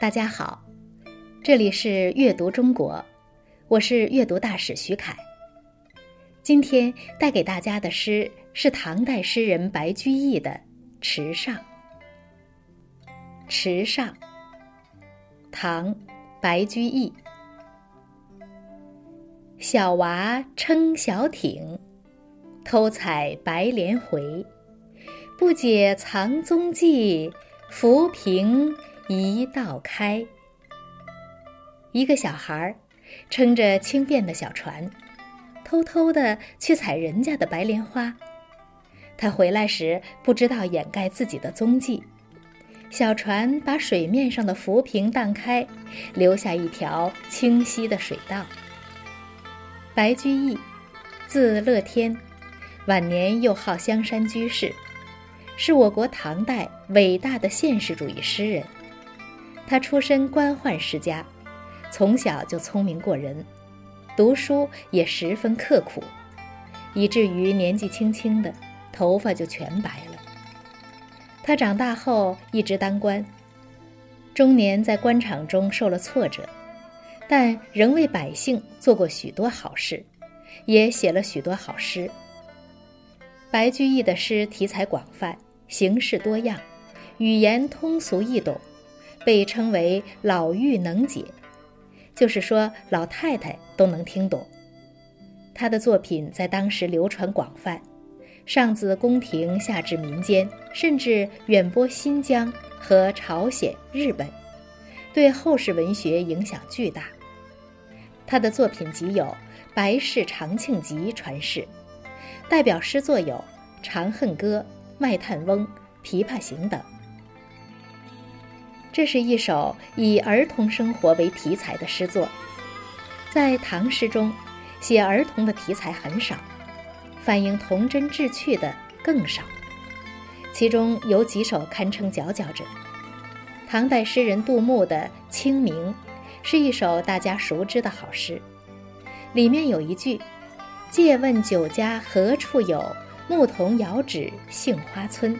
大家好，这里是阅读中国，我是阅读大使徐凯。今天带给大家的诗是唐代诗人白居易的《池上》。《池上》，唐，白居易。小娃撑小艇，偷采白莲回。不解藏踪迹，浮萍一道开。一个小孩儿撑着轻便的小船，偷偷的去采人家的白莲花。他回来时不知道掩盖自己的踪迹。小船把水面上的浮萍荡开，留下一条清晰的水道。白居易，字乐天，晚年又号香山居士，是我国唐代伟大的现实主义诗人。他出身官宦世家，从小就聪明过人，读书也十分刻苦，以至于年纪轻轻的头发就全白了。他长大后一直当官，中年在官场中受了挫折，但仍为百姓做过许多好事，也写了许多好诗。白居易的诗题材广泛，形式多样，语言通俗易懂，被称为“老妪能解”，就是说老太太都能听懂。他的作品在当时流传广泛。上自宫廷，下至民间，甚至远播新疆和朝鲜、日本，对后世文学影响巨大。他的作品集有《白氏长庆集》传世，代表诗作有《长恨歌》《卖炭翁》《琵琶行》等。这是一首以儿童生活为题材的诗作，在唐诗中，写儿童的题材很少。反映童真稚趣的更少，其中有几首堪称佼佼者。唐代诗人杜牧的《清明》，是一首大家熟知的好诗，里面有一句：“借问酒家何处有？牧童遥指杏花村。”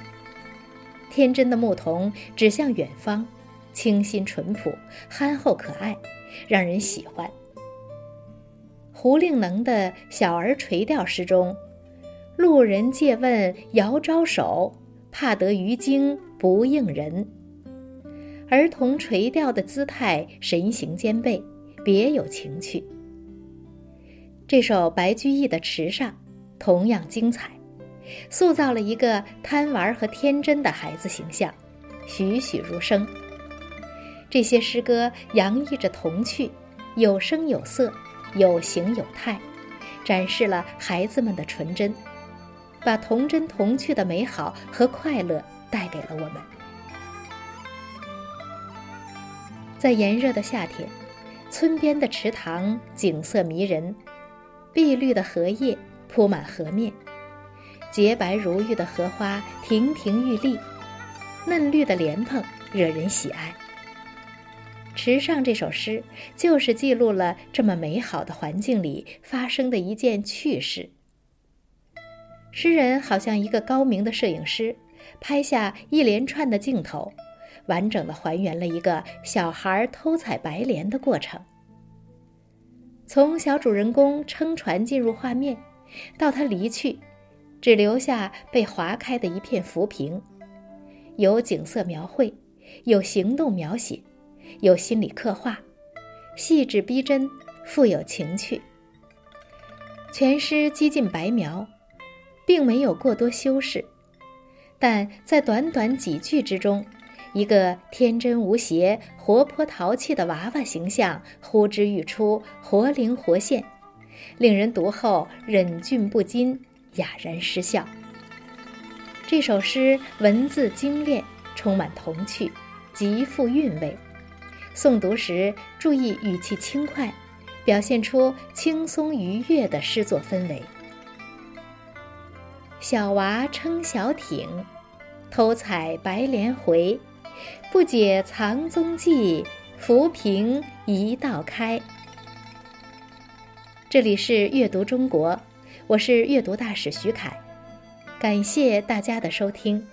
天真的牧童指向远方，清新淳朴、憨厚可爱，让人喜欢。胡令能的小儿垂钓诗中。路人借问遥招手，怕得鱼惊不应人。儿童垂钓的姿态神形兼备，别有情趣。这首白居易的《池上》同样精彩，塑造了一个贪玩和天真的孩子形象，栩栩如生。这些诗歌洋溢着童趣，有声有色，有形有态，展示了孩子们的纯真。把童真童趣的美好和快乐带给了我们。在炎热的夏天，村边的池塘景色迷人，碧绿的荷叶铺满河面，洁白如玉的荷花亭亭玉立，嫩绿的莲蓬惹人喜爱。《池上》这首诗就是记录了这么美好的环境里发生的一件趣事。诗人好像一个高明的摄影师，拍下一连串的镜头，完整的还原了一个小孩偷采白莲的过程。从小主人公撑船进入画面，到他离去，只留下被划开的一片浮萍，有景色描绘，有行动描写，有心理刻画，细致逼真，富有情趣。全诗几近白描。并没有过多修饰，但在短短几句之中，一个天真无邪、活泼淘气的娃娃形象呼之欲出，活灵活现，令人读后忍俊不禁，哑然失笑。这首诗文字精炼，充满童趣，极富韵味。诵读时注意语气轻快，表现出轻松愉悦的诗作氛围。小娃撑小艇，偷采白莲回。不解藏踪迹，浮萍一道开。这里是阅读中国，我是阅读大使徐凯，感谢大家的收听。